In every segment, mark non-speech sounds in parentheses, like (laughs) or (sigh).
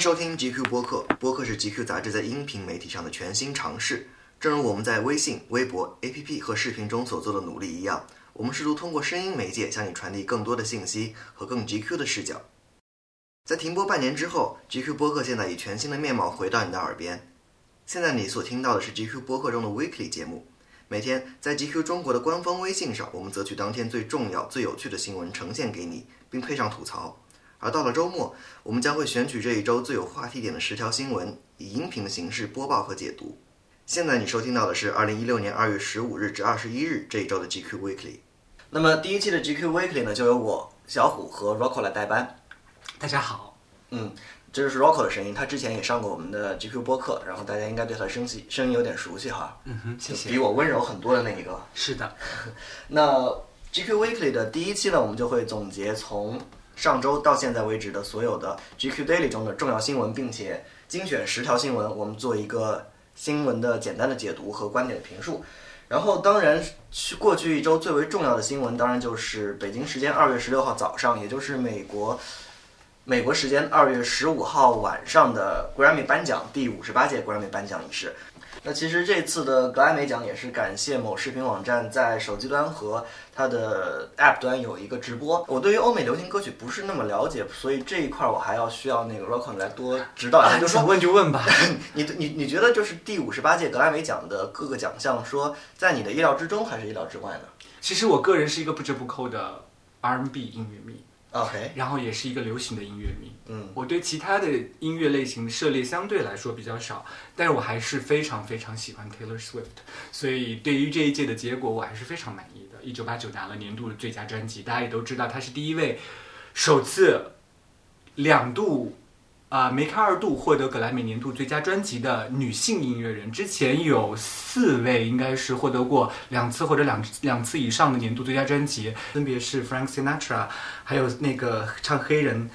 收听 GQ 播客，播客是 GQ 杂志在音频媒体上的全新尝试。正如我们在微信、微博、APP 和视频中所做的努力一样，我们试图通过声音媒介向你传递更多的信息和更 GQ 的视角。在停播半年之后，GQ 播客现在以全新的面貌回到你的耳边。现在你所听到的是 GQ 播客中的 Weekly 节目。每天在 GQ 中国的官方微信上，我们择取当天最重要、最有趣的新闻呈现给你，并配上吐槽。而到了周末，我们将会选取这一周最有话题点的十条新闻，以音频的形式播报和解读。现在你收听到的是二零一六年二月十五日至二十一日这一周的 GQ Weekly。那么第一期的 GQ Weekly 呢，就由我小虎和 Rocco 来代班。大家好，嗯，这就是 Rocco 的声音，他之前也上过我们的 GQ 播客，然后大家应该对他的声系声音有点熟悉哈。嗯哼，谢谢。比我温柔很多的那一个。是的，(laughs) 那 GQ Weekly 的第一期呢，我们就会总结从上周到现在为止的所有的 GQ Daily 中的重要新闻，并且精选十条新闻，我们做一个新闻的简单的解读和观点的评述。然后，当然，去过去一周最为重要的新闻，当然就是北京时间二月十六号早上，也就是美国美国时间二月十五号晚上的 Grammy 颁奖第五十八届 Grammy 颁奖仪式。那其实这次的格莱美奖也是感谢某视频网站在手机端和它的 App 端有一个直播。我对于欧美流行歌曲不是那么了解，所以这一块我还要需要那个 Rocco 来多指导一下。就说想问就问吧。(laughs) 你你你觉得就是第五十八届格莱美奖的各个奖项，说在你的意料之中还是意料之外呢其实我个人是一个不折不扣的 R&B 音乐迷，？OK，然后也是一个流行的音乐迷。嗯我对其他的音乐类型涉猎相对来说比较少，但是我还是非常非常喜欢 Taylor Swift，所以对于这一届的结果我还是非常满意的。一九八九拿了年度的最佳专辑，大家也都知道，他是第一位首次两度啊、梅开二度获得格莱美年度最佳专辑的女性音乐人。之前有四位应该是获得过两次或者两两次以上的年度最佳专辑，分别是 Frank Sinatra，还有那个唱黑人。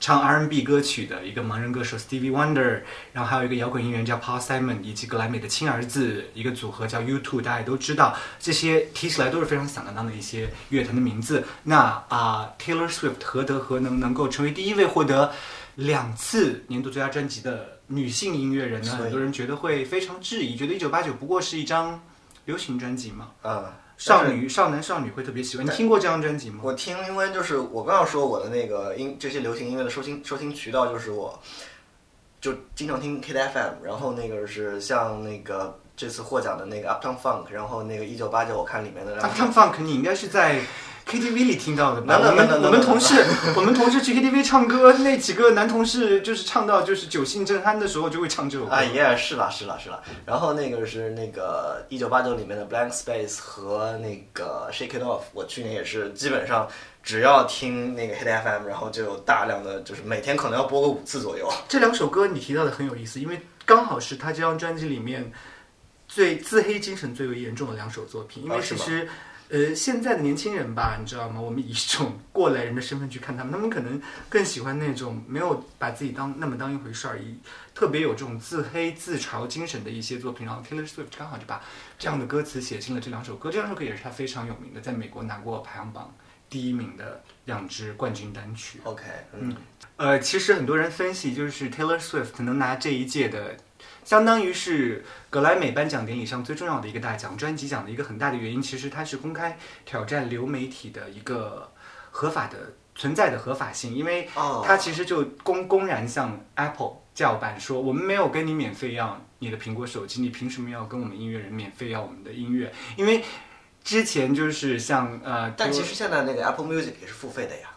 唱 R&B 歌曲的一个盲人歌手 Stevie Wonder，然后还有一个摇滚音乐人叫 Paul Simon，以及格莱美的亲儿子一个组合叫 U2，大家也都知道，这些提起来都是非常响当当的一些乐坛的名字。那啊、t a y l o r Swift 何德何能能够成为第一位获得两次年度最佳专辑的女性音乐人呢？很多人觉得会非常质疑，觉得一九八九不过是一张流行专辑嘛，呃，少女、少男、少女会特别喜欢。你听过这张专辑吗？我听，因为就是我刚要说我的那个音这些流行音乐的收听收听渠道，就是我就经常听 Kid FM，然后那个是像那个这次获奖的那个 Uptown Funk，然后那个一九八九我看里面的，Uptown Funk 你应该是在 KTV 里听到的吧？No, no, 我们 no, no, no, 我们同事 (laughs) 我们同事去 KTV 唱歌，那几个男同事就是唱到就是酒兴正酣的时候就会唱这首歌。啊，耶，是啦是啦是啦。然后那个是那个一九八九里面的 Blank Space 和那个 Shake It Off，我去年也是基本上只要听那个 Hit FM，然后就有大量的就是每天可能要播个五次左右。这两首歌你提到的很有意思，因为刚好是他这张专辑里面最自黑精神最为严重的两首作品。因为其实，呃，现在的年轻人吧，你知道吗？我们以一种过来人的身份去看他们，他们可能更喜欢那种没有把自己当那么当一回事儿，以特别有这种自黑自嘲精神的一些作品。然后 Taylor Swift 刚好就把这样的歌词写进了这两首歌。这两首歌也是他非常有名的，在美国拿过排行榜第一名的两支冠军单曲。OK，嗯，呃，其实很多人分析，就是 Taylor Swift 能拿这一届的，相当于是格莱美颁奖典礼上最重要的一个大奖——专辑奖的一个很大的原因，其实它是公开挑战流媒体的一个合法的存在的合法性，因为哦，它其实就公公然向 Apple 叫板说，我们没有跟你免费要你的苹果手机，你凭什么要跟我们音乐人免费要我们的音乐？因为之前就是像呃，但其实现在那个 Apple Music 也是付费的呀。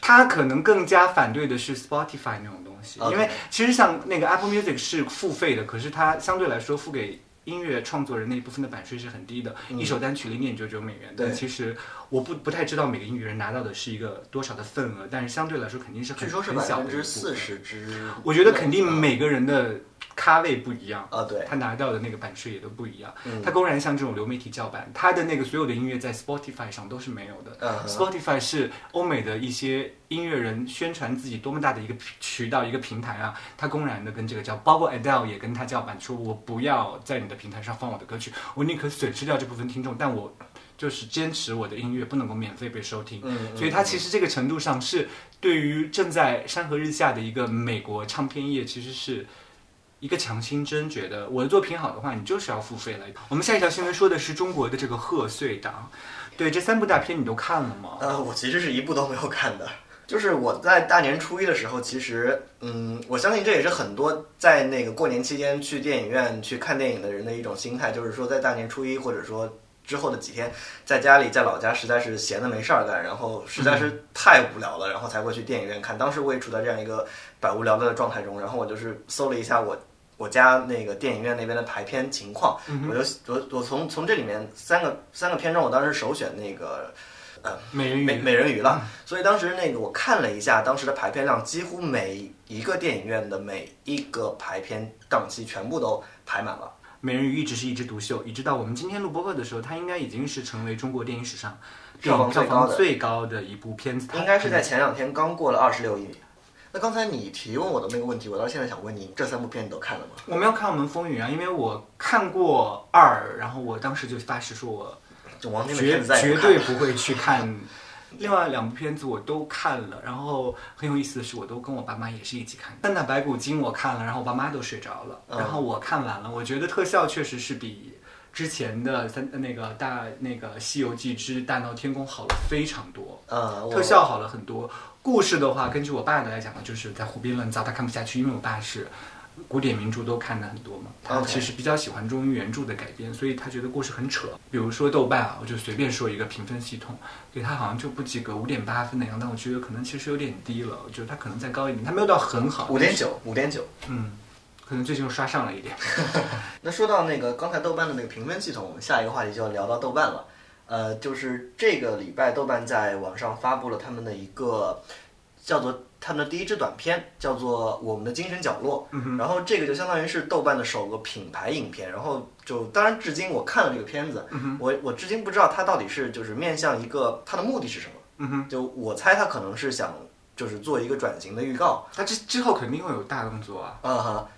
他可能更加反对的是 Spotify 那种因为其实像那个 Apple Music 是付费的，可是它相对来说付给音乐创作人那一部分的版税是很低的，嗯。一首单曲零点九九美元。对。但其实我不不太知道每个音乐人拿到的是一个多少的份额，但是相对来说肯定是很很小的一部分。四十之，我觉得肯定嗯每个人的咖位不一样。啊，对，他拿到的那个版税也都不一样，嗯他公然像这种流媒体叫板，他的那个所有的音乐在 Spotify 上都是没有的，嗯 Spotify 是欧美的一些音乐人宣传自己多么大的一个渠道、一个平台啊！他公然的跟这个叫，包括 Adele 也跟他叫板，说我不要在你的平台上放我的歌曲，我宁可损失掉这部分听众，但我就是坚持我的音乐不能够免费被收听。嗯所以它其实这个程度上是对于正在山河日下的一个美国唱片业，其实是一个强心针，觉得我的作品好的话，你就是要付费了。我们下一条新闻说的是中国的这个贺岁档，对这三部大片你都看了吗？呃，我其实是一部都没有看的。就是我在大年初一的时候，其实，嗯，我相信这也是很多在那个过年期间去电影院去看电影的人的一种心态，就是说在大年初一或者说之后的几天，在家里在老家实在是闲的没事儿干，然后实在是太无聊了，然后才会去电影院看。当时我也处在这样一个百无聊赖的状态中，然后我就是搜了一下我我家那个电影院那边的排片情况，我就我我从从这里面三个三个片中，我当时首选那个。美人鱼，美美人鱼了，所以当时那个我看了一下当时的排片量，几乎每一个电影院的每一个排片档期全部都排满了。美人鱼一直是一枝独秀，一直到我们今天录播客的时候，它应该已经是成为中国电影史上票房票最高的房最高的一部片子。它应该是在前两天刚过了二十六亿。那刚才你提问我的那个问题，我到现在想问你，这三部片你都看了吗？我没有看《我们风云》啊，因为我看过二，然后我当时就发誓说我就王晶的绝绝对不会去看。另外两部片子我都看了，然后很有意思的是，我都跟我爸妈也是一起看的。《三打白骨精》我看了，然后我爸妈都睡着了，嗯然后我看完了，我觉得特效确实是比之前的三那个大那个《西游记之大闹天宫》好了非常多，呃，特效好了很多。故事的话，根据我爸的来讲呢，就是在胡编乱造，他看不下去，因为我爸是古典名著都看的很多嘛，他其实比较喜欢中医原著的改编，所以他觉得故事很扯。比如说豆瓣啊，我就随便说一个评分系统，给他好像就不及格，五点八分那样，但我觉得可能其实有点低了，我觉得他可能再高一点，他没有到很好，五点九，五点九。嗯，可能最近又刷上了一点。(laughs) 那说到那个刚才豆瓣的那个评分系统，我们下一个话题就要聊到豆瓣了。呃，就是这个礼拜豆瓣在网上发布了他们的一个叫做他们的第一支短片，叫做《我们的精神角落》。然后这个就相当于是豆瓣的首个品牌影片。然后就当然至今我看了这个片子，我我至今不知道它到底是就是面向一个它的目的是什么。嗯，就我猜它可能是想就是做一个转型的预告。它之之后肯定会有大动作啊。啊哈，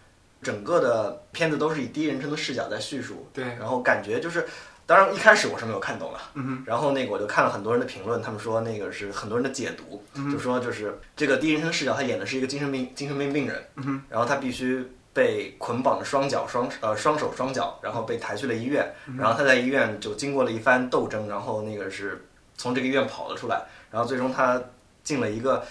整个的片子都是以第一人称的视角在叙述。对，然后感觉就是，当然一开始我是没有看懂的，嗯哼，然后那个我就看了很多人的评论，他们说那个是很多人的解读，嗯就说就是这个第一人称视角，他演的是一个精神病精神病病人，然后他必须被捆绑着双脚双呃双手双脚，然后被抬去了医院，嗯然后他在医院就经过了一番斗争，然后那个是从这个医院跑了出来，然后最终他进了一个。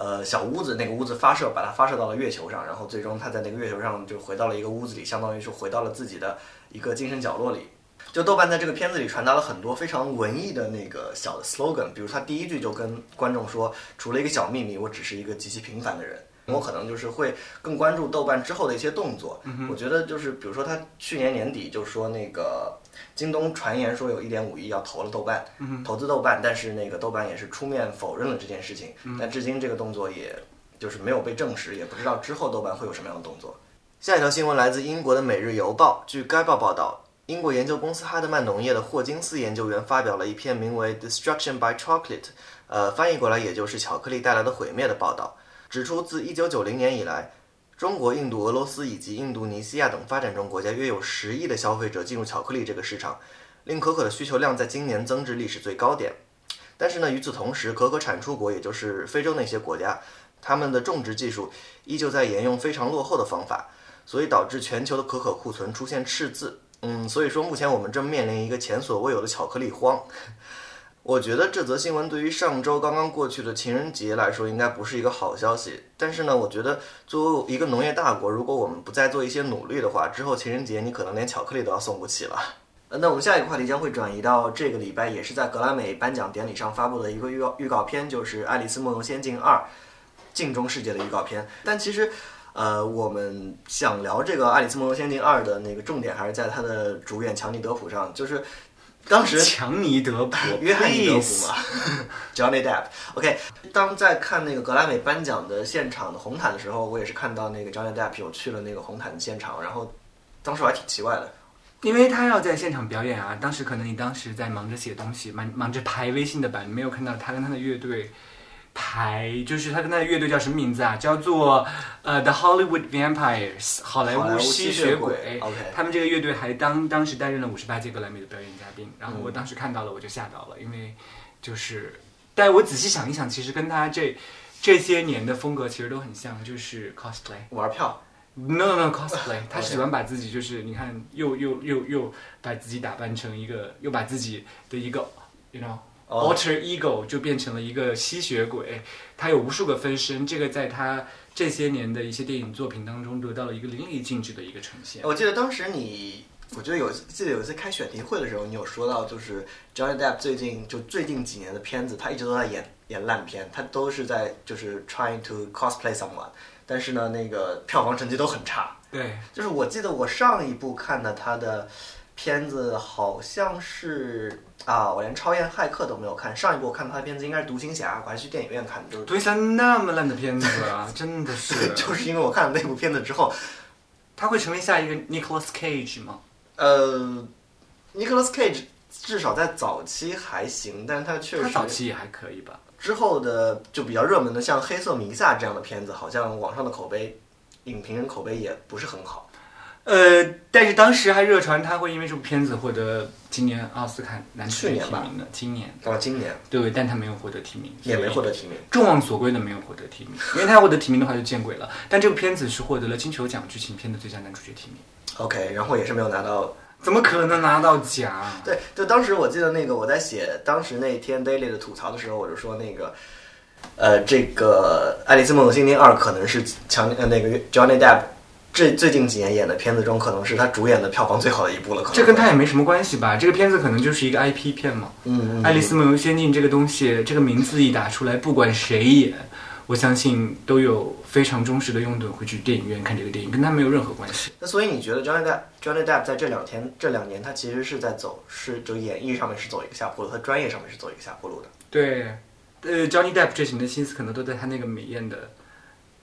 呃，小屋子，那个屋子发射，把他发射到了月球上，然后最终他在那个月球上就回到了一个屋子里，相当于是回到了自己的一个精神角落里。就豆瓣在这个片子里传达了很多非常文艺的那个小的 slogan，比如他第一句就跟观众说：“除了一个小秘密，我只是一个极其平凡的人。”我可能就是会更关注豆瓣之后的一些动作。我觉得就是比如说他去年年底就说那个京东传言说有一点五亿要投了豆瓣，投资豆瓣，但是那个豆瓣也是出面否认了这件事情。但至今这个动作也就是没有被证实，也不知道之后豆瓣会有什么样的动作。下一条新闻来自英国的《每日邮报》，据该报报道，英国研究公司哈德曼农业的霍金斯研究员发表了一篇名为《Destruction by Chocolate》，呃，翻译过来也就是巧克力带来的毁灭的报道，指出自1990年以来，中国、印度、俄罗斯以及印度尼西亚等发展中国家约有十亿的消费者进入巧克力这个市场，令可可的需求量在今年增至历史最高点。但是呢，与此同时，可可产出国也就是非洲那些国家，他们的种植技术依旧在沿用非常落后的方法，所以导致全球的可可库存出现赤字。嗯，所以说目前我们正面临一个前所未有的巧克力荒。我觉得这则新闻对于上周刚刚过去的情人节来说，应该不是一个好消息。但是呢，我觉得作为一个农业大国，如果我们不再做一些努力的话，之后情人节你可能连巧克力都要送不起了。那我们下一个话题将会转移到这个礼拜也是在格莱美颁奖典礼上发布的一个预告预告片，就是《爱丽丝梦游仙境二：镜中世界》的预告片。但其实，呃，我们想聊这个《爱丽丝梦游仙境二》的那个重点还是在它的主演强尼德普上，就是当时 (laughs) 强尼德普，(laughs) 约翰尼德普嘛，(laughs) Johnny Depp。OK，当在看那个格莱美颁奖的现场的红毯的时候，我也是看到那个 Johnny Depp 有去了那个红毯的现场，然后当时我还挺奇怪的。因为他要在现场表演啊，当时可能你当时在忙着写东西，忙忙着排微信的版，没有看到他跟他的乐队排，就是他跟他的乐队叫什么名字啊？叫做呃 The Hollywood Vampires 好莱坞坞吸血鬼鬼。OK 他们这个乐队还当当时担任了五十八届格莱美的表演嘉宾，然后嗯我当时看到了我就吓到了，因为就是，但我仔细想一想，其实跟他这这些年的风格其实都很像，就是 cosplay。玩票，No no no cosplay，(laughs) 他喜欢把自己就是你看又又又又把自己打扮成一个，又把自己的一个 you know 哦 alter ego 就变成了一个吸血鬼，他有无数个分身，这个在他这些年的一些电影作品当中得到了一个淋漓尽致的一个呈现。我记得当时你，我觉得有记得有一次开选题会的时候，你有说到，就是 Johnny Depp 最近就最近几年的片子，他一直都在演演烂片，他都是在就是 trying to cosplay someone，但是呢，那个票房成绩都很差。对，就是我记得我上一部看的他的片子好像是啊，我连《超验骇客》都没有看，上一部我看他的片子应该是《独行侠》，我还去电影院看的，就是对像那么烂的片子啊，真的是，(laughs) 就是因为我看了那部片子之后，他会成为下一个 Nicolas Cage 吗？呃，Nicholas Cage 至少在早期还行，但是他确他实早期也还可以吧。之后的就比较热门的，像《黑色弥撒》这样的片子，好像网上的口碑，影评人口碑也不是很好。呃，但是当时还热传他会因为这部片子获得今年奥斯卡男主角提名的，今年到了今年对，但他没有获得提名，也没获得。提名。众望所归的没有获得提名，因为他获得提名的话就见鬼了。但这部片子是获得了金球奖剧情片的最佳男主角提名，OK，然后也是没有拿到。怎么可能拿到奖？对，就当时我记得那个我在写当时那天 Daily 的吐槽的时候，我就说那个，呃，这个《爱丽丝梦游仙境二》可能是强呃那个 Johnny Depp 这最近几年演的片子中，可能是他主演的票房最好的一部了。可能这跟他也没什么关系吧？这个片子可能就是一个 IP 片嘛。嗯嗯《爱丽丝梦游仙境》这个东西，这个名字一打出来，不管谁演，我相信都有非常忠实的拥趸会去电影院看这个电影，跟他没有任何关系。那所以你觉得 Johnny Depp Johnny Depp 在这两天这两年，他其实是在走是就演艺上面是走一个下坡路，他专业上面是走一个下坡路的。对，呃，Johnny Depp 这几年的心思可能都在他那个美艳的，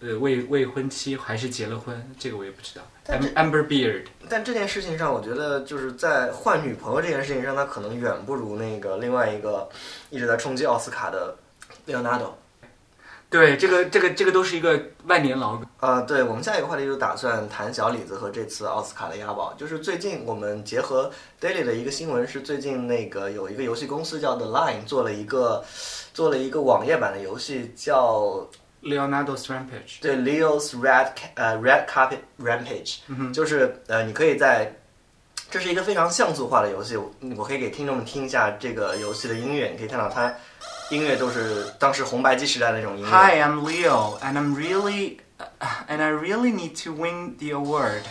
呃，未未婚妻还是结了婚，这个我也不知道。但 Amber Beard，但这件事情上，我觉得就是在换女朋友这件事情上，他可能远不如那个另外一个一直在冲击奥斯卡的 Leonardo。对，这个这个这个都是一个万年老梗。呃，对我们下一个话题就打算谈小李子和这次奥斯卡的押宝。就是最近我们结合 Daily 的一个新闻是，最近那个有一个游戏公司叫 The Line 做了一个做了一个网页版的游戏，叫 Leonardo's Rampage，对 Leo's Red 呃 Red Carpet Rampage，、就是呃你可以在这是一个非常像素化的游戏，我我可以给听众们听一下这个游戏的音乐，你可以看到它音乐都是当时红白机时代的那种音乐。Hi, I'm Leo, and I'm really, and I really need to win the award.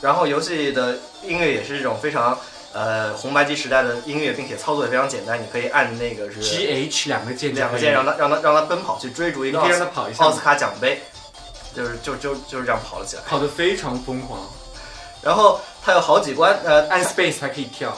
然后游戏的音乐也是一种非常呃红白机时代的音乐，并且操作也非常简单，你可以按那个是 G H 两个键两个键让它让它让它奔跑去追逐一个你可以奥斯让它跑一下奥斯卡奖杯，就是就就就是这样跑了起来。跑得非常疯狂，然后它有好几关，呃，按 space 还可以跳。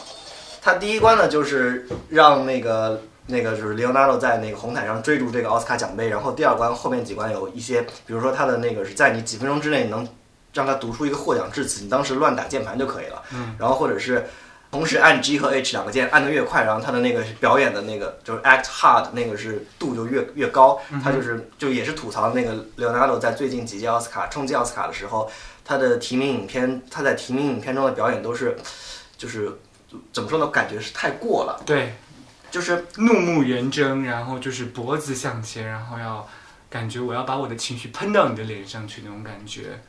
它第一关呢就是让那个那个就是 Leonardo 在那个红毯上追逐这个奥斯卡奖杯，然后第二关后面几关有一些，比如说它的那个是在你几分钟之内能让他读出一个获奖致辞，你当时乱打键盘就可以了。嗯，然后或者是同时按 G 和 H 两个键按的越快，然后他的那个表演的那个就是 act hard 那个是度就越越高。他就是就也是吐槽那个 Leonardo 在最近几届奥斯卡冲击奥斯卡的时候，他的提名影片他在提名影片中的表演都是就是怎么说呢？感觉是太过了，对，就是怒目圆睁，然后就是脖子向前，然后要感觉我要把我的情绪喷到你的脸上去那种感觉。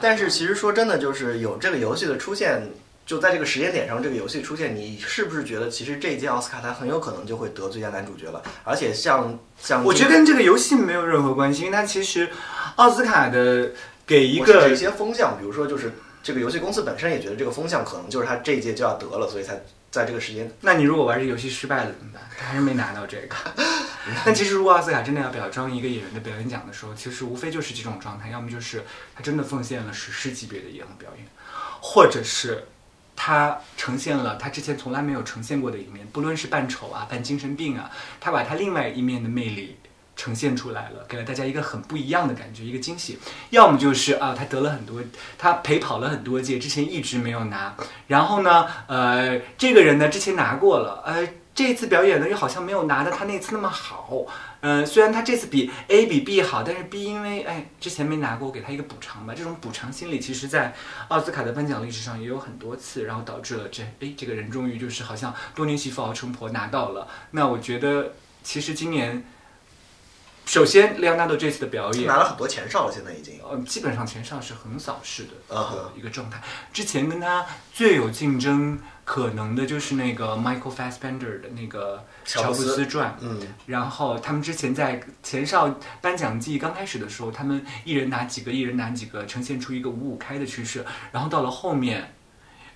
但是其实说真的，就是有这个游戏的出现，就在这个时间点上，这个游戏出现，你是不是觉得其实这一届奥斯卡它很有可能就会得最佳男主角了？而且像像我觉得跟这个游戏没有任何关系，因为它其实奥斯卡的给一个一些风向，比如说就是这个游戏公司本身也觉得这个风向可能就是他这一届就要得了，所以才在这个时间。那你如果玩这个游戏失败了怎么办？他还是没拿到这个。(laughs) 但其实，如果奥斯卡真的要表彰一个演员的表演奖的时候，其实无非就是这种状态，要么就是他真的奉献了史诗级别的一样表演，或者是他呈现了他之前从来没有呈现过的一面，不论是扮丑啊、扮精神病啊，他把他另外一面的魅力。呈现出来了，给了大家一个很不一样的感觉，一个惊喜。要么就是啊，他得了很多，他陪跑了很多届，之前一直没有拿。然后呢，呃，这个人呢之前拿过了，呃，这一次表演呢，又好像没有拿的他那次那么好。嗯，虽然他这次比 A 比 B 好，但是 B 因为哎之前没拿过，我给他一个补偿吧。这种补偿心理，其实在奥斯卡的颁奖历史上也有很多次，然后导致了这哎这个人终于就是好像多年媳妇熬成婆拿到了。那我觉得其实今年，首先莱昂纳多这次的表演拿了很多前哨了，现在已经。呃，基本上前哨是横扫式的呃一个状态。之前跟他最有竞争可能的就是那个 Michael Fassbender 的那个乔布斯斯传，嗯，然后他们之前在前哨颁奖季刚开始的时候，他们一人拿几个，一人拿几个，呈现出一个五五开的趋势。然后到了后面，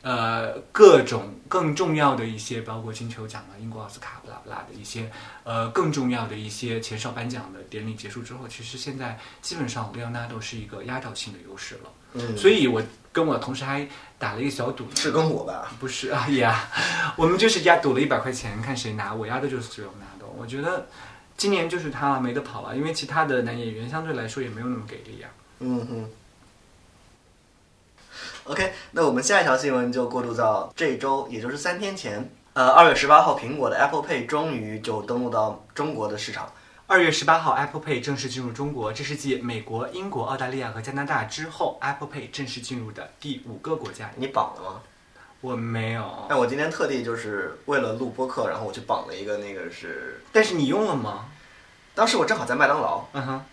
呃，各种更重要的一些，包括金球奖啊、英国奥斯卡、不拉不拉的一些，呃，更重要的一些前哨颁奖的典礼结束之后，其实现在基本上莱昂纳多是一个压倒性的优势了。嗯所以我跟我同事还打了一个小赌，是跟我吧？不是啊 (laughs) 呀，我们就是压赌了一百块钱，看谁拿。我压的就是莱昂纳多，我觉得今年就是他了，没得跑了，因为其他的男演员相对来说也没有那么给力啊。嗯哼。OK，那我们下一条新闻就过渡到这周，也就是三天前，呃，二月十八号，苹果的 Apple Pay 终于就登陆到中国的市场。二月十八号，Apple Pay 正式进入中国，这是继美国、英国、澳大利亚和加拿大之后，Apple Pay 正式进入的第五个国家。你绑了吗？我没有，哎，我今天特地就是为了录播客，然后我去绑了一个那个是，但是你用了吗？当时我正好在麦当劳，嗯哼，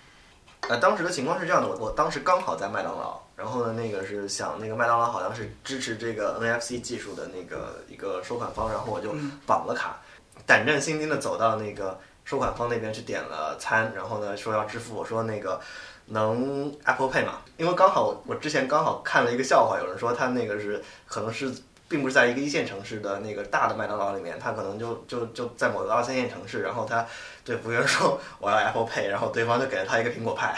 呃，当时的情况是这样的，我我当时刚好在麦当劳，然后呢，那个是想那个麦当劳好像是支持这个 NFC 技术的那个一个收款方，然后我就绑了卡，胆战心惊的走到那个收款方那边去点了餐，然后呢说要支付，我说那个能 Apple Pay 吗？因为刚好我之前刚好看了一个笑话，有人说他那个是可能是。并不是在一个一线城市的那个大的麦当劳里面，他可能就就就在某个二三线城市，然后他对服务员说 (laughs) 我要 Apple Pay，然后对方就给了他一个苹果派。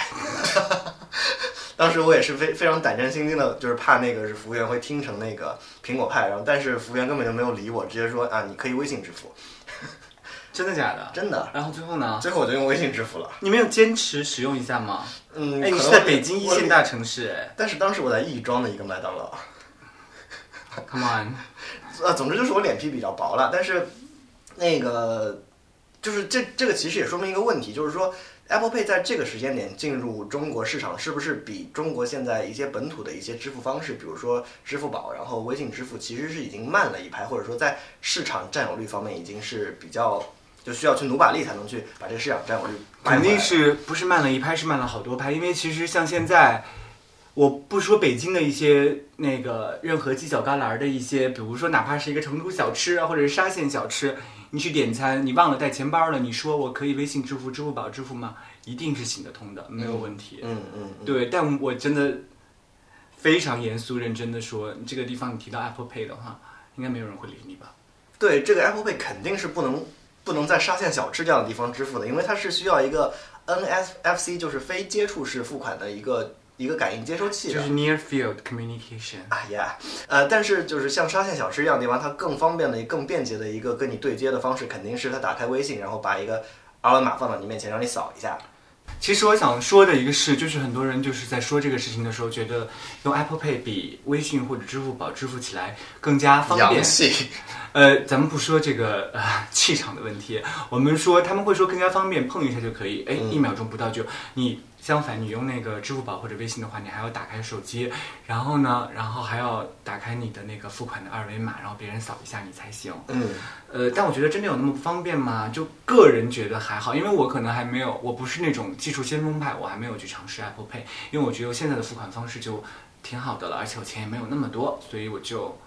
当时我也是非非常胆战心惊的，就是怕那个是服务员会听成那个苹果派，然后但是服务员根本就没有理我，直接说啊你可以微信支付，真的假的？真的。然后最后呢？最后我就用微信支付了。你没有坚持使用一下吗？嗯，哎，你是在北京一线大城市哎但是当时我在亦庄的一个麦当劳，，Come on，(laughs) 呃，总之就是我脸皮比较薄了，但是那个就是这这个其实也说明一个问题，就是说 Apple Pay 在这个时间点进入中国市场，是不是比中国现在一些本土的一些支付方式，比如说支付宝，然后微信支付，其实是已经慢了一拍，或者说在市场占有率方面已经是比较就需要去努把力才能去把这个市场占有率肯定是不是慢了一拍，是慢了好多拍。因为其实像现在，我不说北京的一些那个任何犄角旮旯的一些，比如说哪怕是一个成都小吃啊，或者是沙县小吃，你去点餐，你忘了带钱包了，你说我可以微信支付、支付宝支付吗？一定是行得通的，没有问题。嗯嗯嗯，对，但我真的非常严肃认真的说，这个地方你提到 Apple Pay 的话，应该没有人会理你吧？对，这个 Apple Pay 肯定是不能不能在沙县小吃这样的地方支付的，因为它是需要一个 NFC，就是非接触式付款的一个一个感应接收器的。就是 Near Field Communication。啊呀，呃，但是就是像沙县小吃一样的地方，它更方便的、更便捷的一个跟你对接的方式，肯定是它打开微信，然后把一个二维码放到你面前，让你扫一下。其实我想说的一个是，就是很多人就是在说这个事情的时候，觉得用 Apple Pay 比微信或者支付宝支付起来更加方便。呃，咱们不说这个呃气场的问题，我们说他们会说更加方便，碰一下就可以，哎，嗯。一秒钟不到就你。相反，你用那个支付宝或者微信的话，你还要打开手机，然后呢，然后还要打开你的那个付款的二维码，然后别人扫一下你才行。嗯呃，但我觉得真的有那么不方便吗？就个人觉得还好，因为我可能还没有，我不是那种技术先锋派，我还没有去尝试 Apple Pay，因为我觉得现在的付款方式就挺好的了，而且我钱也没有那么多，所以我就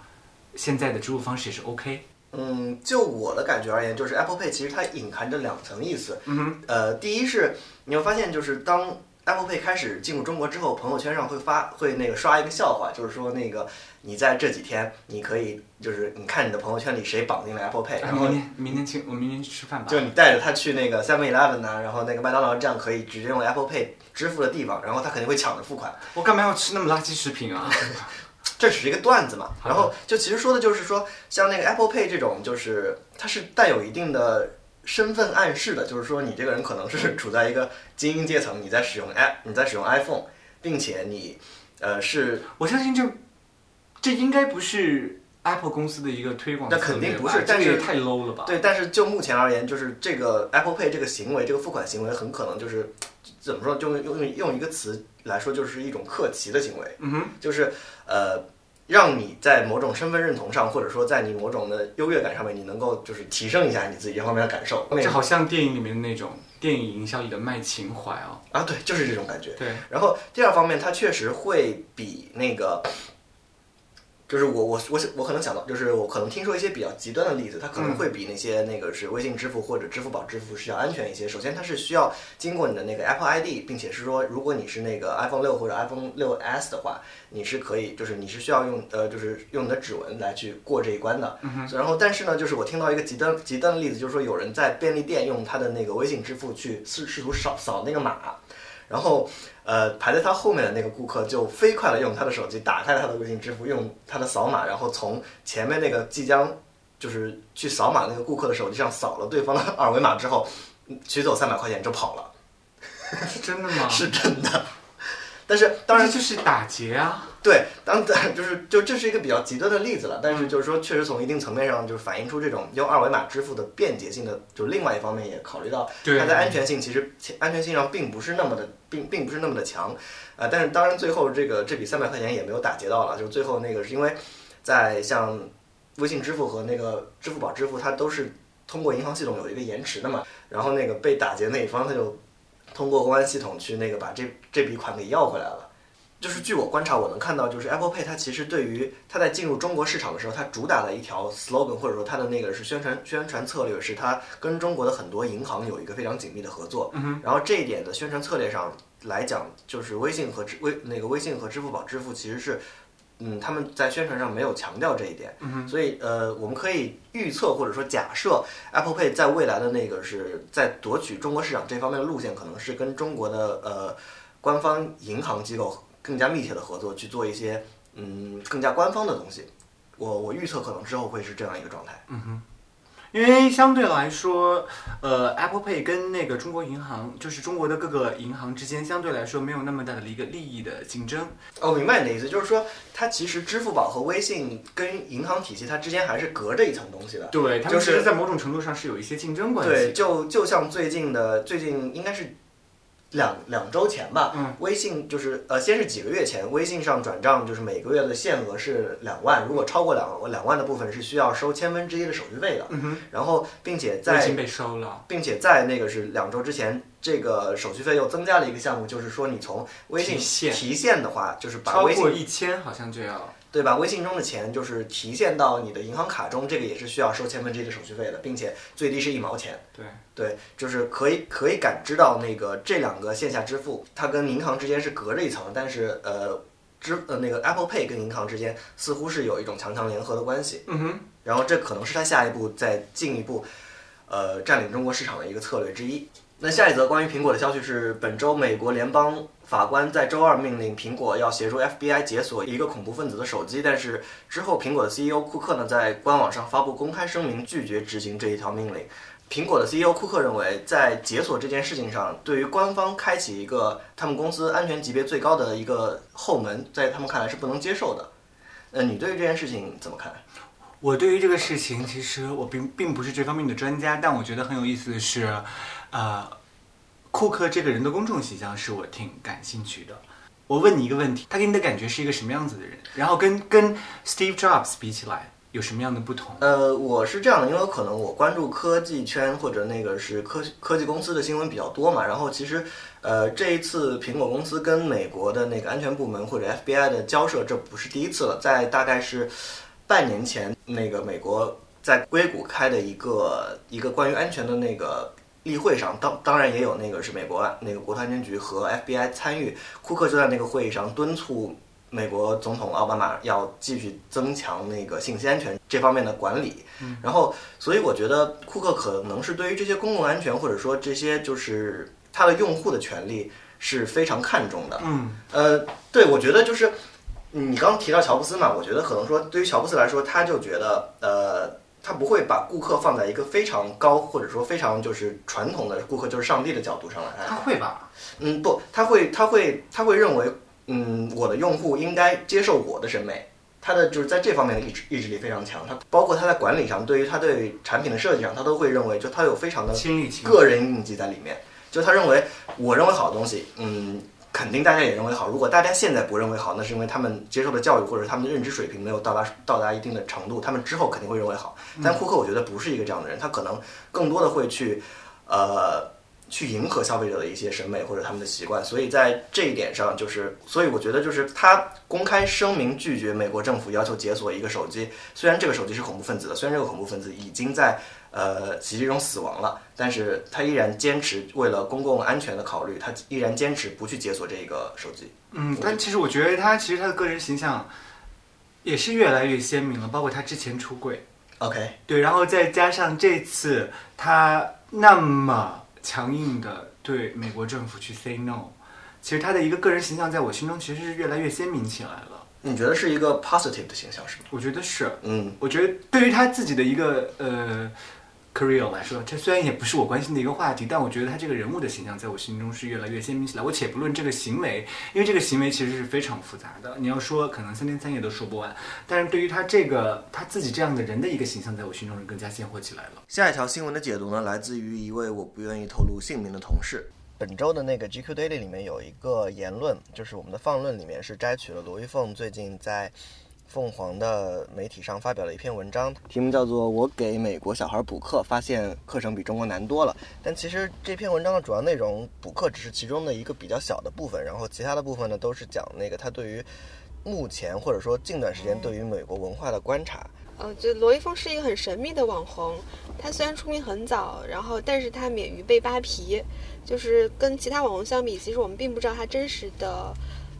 现在的支付方式也是 OK。嗯，就我的感觉而言，就是 Apple Pay 其实它隐含着两层意思。嗯哼，呃，第一是你会发现，就是当 Apple Pay 开始进入中国之后，朋友圈上会发会那个刷一个笑话，就是说那个你在这几天你可以就是你看你的朋友圈里谁绑定了 Apple Pay，然后明天明天请我明天去吃饭吧。就你带着他去那个 Seven Eleven 呐，然后那个麦当劳这样可以直接用 Apple Pay 支付的地方，然后他肯定会抢着付款。我干嘛要吃那么垃圾食品啊？(laughs) 这只是一个段子嘛。然后就其实说的就是说，像那个 Apple Pay 这种，就是它是带有一定的身份暗示的，就是说你这个人可能是处在一个精英阶层，你在使用 App，你在使用 iPhone，并且你呃是我相信这这应该不是 Apple 公司的一个推广那肯定不是这但是太 low 了吧？对，但是就目前而言，就是这个 Apple Pay 这个行为，这个付款行为，很可能就是怎么说，就用用用一个词来说，就是一种客气的行为。嗯哼，就是呃，让你在某种身份认同上，或者说在你某种的优越感上面，你能够就是提升一下你自己这方面的感受。那这好像电影里面的那种电影营销里的卖情怀哦。啊，对，就是这种感觉。对，然后第二方面，它确实会比那个，就是我我我我可能想到，就是我可能听说一些比较极端的例子，它可能会比那些那个是微信支付或者支付宝支付是要安全一些。首先，它是需要经过你的那个 Apple ID，并且是说，如果你是那个 iPhone 六或者 iPhone 六 S 的话，你是可以，就是你是需要用呃，就是用你的指纹来去过这一关的。然后，但是呢，就是我听到一个极端极端的例子，就是说有人在便利店用他的那个微信支付去试试图扫扫那个码，然后呃排在他后面的那个顾客就飞快的用他的手机打开了他的微信支付，用他的扫码，然后从前面那个即将就是去扫码那个顾客的手机上扫了对方的二维码之后，嗯取走三百块钱就跑了，是 (laughs) 真的吗？(laughs) 是真的。但是当然这就是打劫啊！对，当然 (laughs) 就是就这是一个比较极端的例子了，但是就是说，确实从一定层面上就是反映出这种用二维码支付的便捷性的，就另外一方面也考虑到对它在安全性其实安全性上并不是那么的，并并不是那么的强，呃，但是当然最后这个这笔三百块钱也没有打劫到了，就是最后那个是因为在像微信支付和那个支付宝支付，它都是通过银行系统有一个延迟的嘛，然后那个被打劫那一方他就通过公安系统去那个把这这笔款给要回来了。就是据我观察，我能看到，就是 Apple Pay 它其实对于它在进入中国市场的时候，它主打的一条 slogan 或者说它的那个是宣传宣传策略，是它跟中国的很多银行有一个非常紧密的合作。嗯然后这一点的宣传策略上来讲，就是微信和支微那个微信和支付宝支付其实是。嗯，他们在宣传上没有强调这一点，嗯所以呃，我们可以预测或者说假设，Apple Pay 在未来的那个是在夺取中国市场这方面的路线，可能是跟中国的呃官方银行机构更加密切的合作，去做一些嗯更加官方的东西。我我预测可能之后会是这样一个状态。嗯哼因为相对来说，呃，Apple Pay 跟那个中国银行，就是中国的各个银行之间，相对来说没有那么大的一个利益的竞争。哦，明白你的意思，就是说它其实支付宝和微信跟银行体系它之间还是隔着一层东西的。对，它就是们其实，在某种程度上是有一些竞争关系。对，就就像最近的最近应该是两两周前吧，嗯，微信就是呃，先是几个月前，微信上转账就是每个月的限额是两万，如果超过两两万的部分是需要收千分之一的手续费的。嗯哼，然后，并且在已经被收了。并且在那个是两周之前，这个手续费又增加了一个项目，就是说你从微信提现的话，就是把超微信过一千好像就要。对吧？微信中的钱就是提现到你的银行卡中，这个也是需要收千分之一的手续费的，并且最低是一毛钱。对，对，就是可以可以感知到那个这两个线下支付，它跟银行之间是隔着一层，但是呃支呃那个 Apple Pay 跟银行之间似乎是有一种强强联合的关系。嗯哼，然后这可能是它下一步再进一步，呃，占领中国市场的一个策略之一。那下一则关于苹果的消息是，本周美国联邦法官在周二命令苹果要协助 FBI 解锁一个恐怖分子的手机，但是之后苹果的 CEO 库克呢在官网上发布公开声明，拒绝执行这一条命令。苹果的 CEO 库克认为，在解锁这件事情上，对于官方开启一个他们公司安全级别最高的一个后门，在他们看来是不能接受的。呃，你对于这件事情怎么看？我对于这个事情，其实我并并不是这方面的专家，但我觉得很有意思的是，呃，库克这个人的公众形象是我挺感兴趣的。我问你一个问题，他给你的感觉是一个什么样子的人？然后跟跟 Steve Jobs 比起来，有什么样的不同？呃，我是这样的，因为可能我关注科技圈或者那个是科科技公司的新闻比较多嘛，然后其实，呃，这一次苹果公司跟美国的那个安全部门或者 FBI 的交涉，这不是第一次了，在大概是半年前，那个美国在硅谷开的一个一个关于安全的那个例会上，当当然也有那个是美国那个国土安全局和 FBI 参与，库克就在那个会议上敦促美国总统奥巴马要继续增强那个信息安全这方面的管理。然后，所以我觉得库克可能是对于这些公共安全或者说这些就是他的用户的权利是非常看重的。嗯，呃，对，我觉得就是你刚刚提到乔布斯嘛，我觉得可能说对于乔布斯来说，他就觉得呃，他不会把顾客放在一个非常高或者说非常就是传统的顾客就是上帝的角度上来看。他会吧？嗯，不，他会他会他会认为，嗯，我的用户应该接受我的审美。他的就是在这方面的意志意志力非常强。他包括他在管理上，对于他对产品的设计上，他都会认为就他有非常的个人印记在里面。就他认为，我认为好的东西，嗯，肯定大家也认为好。如果大家现在不认为好，那是因为他们接受的教育或者他们的认知水平没有到达到达一定的程度，他们之后肯定会认为好。但库克我觉得不是一个这样的人，他可能更多的会去，呃，去迎合消费者的一些审美或者他们的习惯。所以在这一点上，就是，所以我觉得就是他公开声明拒绝美国政府要求解锁一个手机，虽然这个手机是恐怖分子的，虽然这个恐怖分子已经在。呃，袭击中死亡了，但是他依然坚持为了公共安全的考虑，他依然坚持不去解锁这个手机。嗯，但其实我觉得他其实他的个人形象也是越来越鲜明了，包括他之前出柜，OK，对，然后再加上这次他那么强硬的对美国政府去 say no，其实他的一个个人形象在我心中其实是越来越鲜明起来了。你觉得是一个 positive 的形象是吗？我觉得是，嗯，我觉得对于他自己的一个呃 career 来说，这虽然也不是我关心的一个话题，但我觉得他这个人物的形象在我心中是越来越鲜明起来。我且不论这个行为，因为这个行为其实是非常复杂的，你要说可能三天三夜都说不完。但是对于他这个他自己这样的人的一个形象，在我心中是更加鲜活起来了。下一条新闻的解读呢，来自于一位我不愿意透露姓名的同事。本周的那个 GQ Daily 里面有一个言论，就是我们的放论里面是摘取了罗玉凤最近在凤凰的媒体上发表了一篇文章，题目叫做《我给美国小孩补课，发现课程比中国难多了》。但其实这篇文章的主要内容，补课只是其中的一个比较小的部分，然后其他的部分呢都是讲那个他对于目前或者说近段时间对于美国文化的观察。呃，就罗一峰是一个很神秘的网红，他虽然出名很早，然后但是他免于被扒皮，就是跟其他网红相比，其实我们并不知道他真实的，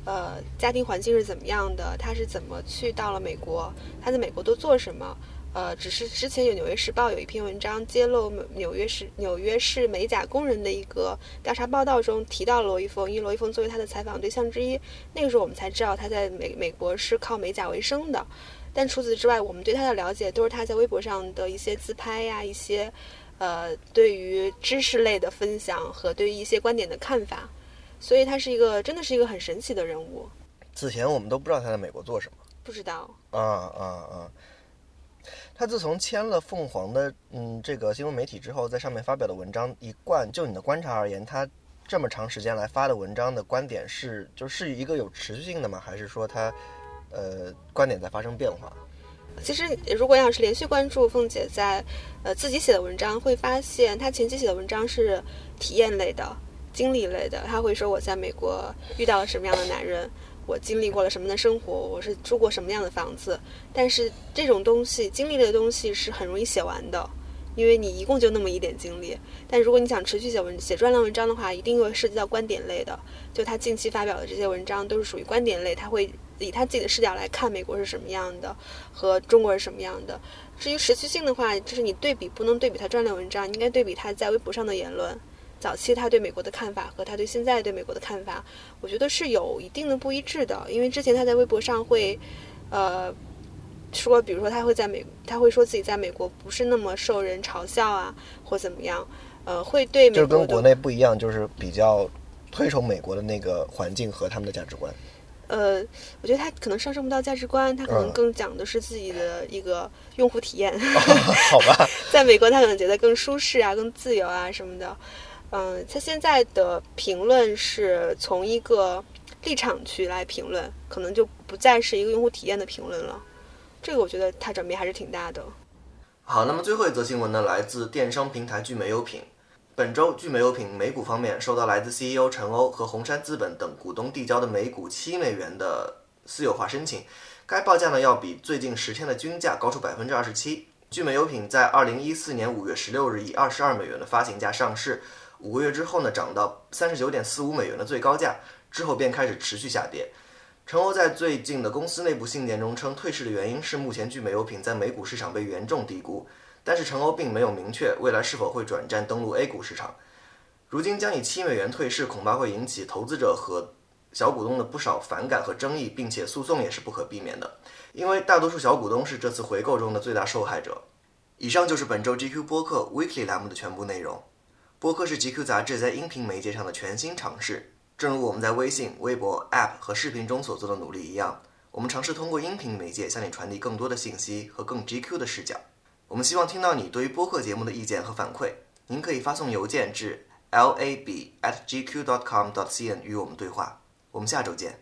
呃，家庭环境是怎么样的，他是怎么去到了美国，他在美国都做什么。呃，只是之前有《纽约时报》有一篇文章揭露纽约市纽约市美甲工人的一个调查报道中提到了罗一峰，因为罗一峰作为他的采访对象之一，那个时候我们才知道他在美美国是靠美甲为生的。但除此之外，我们对他的了解都是他在微博上的一些自拍呀，一些呃对于知识类的分享和对于一些观点的看法，所以他是一个真的是一个很神奇的人物。此前我们都不知道他在美国做什么。不知道，啊啊啊！他自从签了凤凰的嗯这个新闻媒体之后，在上面发表的文章，一贯就你的观察而言，他这么长时间来发的文章的观点是就是一个有持续性的吗？还是说他呃观点在发生变化？其实如果要是连续关注凤姐在呃自己写的文章，会发现她前期写的文章是体验类的、经历类的。他会说我在美国遇到了什么样的男人。我经历过了什么的生活，我是住过什么样的房子，但是这种东西经历类的东西是很容易写完的，因为你一共就那么一点经历。但如果你想持续写文写专栏文章的话，一定会涉及到观点类的。就他近期发表的这些文章都是属于观点类，他会以他自己的视角来看美国是什么样的，和中国是什么样的。至于持续性的话，就是你对比不能对比他专栏文章，应该对比他在微博上的言论。早期他对美国的看法和他对现在对美国的看法，我觉得是有一定的不一致的。因为之前他在微博上会，呃，说，比如说他会在美，他会说自己在美国不是那么受人嘲笑啊，或怎么样，呃，会对美就是国跟国内不一样，就是比较推崇美国的那个环境和他们的价值观。呃，我觉得他可能上升不到价值观，他可能嗯更讲的是自己的一个用户体验。好吧，(laughs) 在美国，他可能觉得更舒适啊、更自由啊什么的。嗯，他现在的评论是从一个立场去来评论，可能就不再是一个用户体验的评论了。这个我觉得他转变还是挺大的。好，那么最后一则新闻呢，来自电商平台聚美优品。本周，聚美优品美股方面收到来自 CEO 陈欧和红杉资本等股东递交的每股七美元的私有化申请，该报价呢要比最近十天的均价高出百分之二十七。聚美优品在二零一四年五月十六日以二十二美元的发行价上市，五个月之后呢涨到三十九点四五美元的最高价，之后便开始持续下跌。陈欧在最近的公司内部信件中称，退市的原因是目前聚美优品在美股市场被严重低估。但是陈欧并没有明确未来是否会转战登陆 A 股市场。如今将以七美元退市，恐怕会引起投资者和小股东的不少反感和争议，并且诉讼也是不可避免的，因为大多数小股东是这次回购中的最大受害者。以上就是本周 GQ 播客 Weekly 栏目的全部内容。播客是 GQ 杂志在音频媒介上的全新尝试，正如我们在微信、微博、App 和视频中所做的努力一样，我们尝试通过音频媒介向你传递更多的信息和更 GQ 的视角。我们希望听到你对于播客节目的意见和反馈。您可以发送邮件至 lab@gq.com.cn 与我们对话。我们下周见。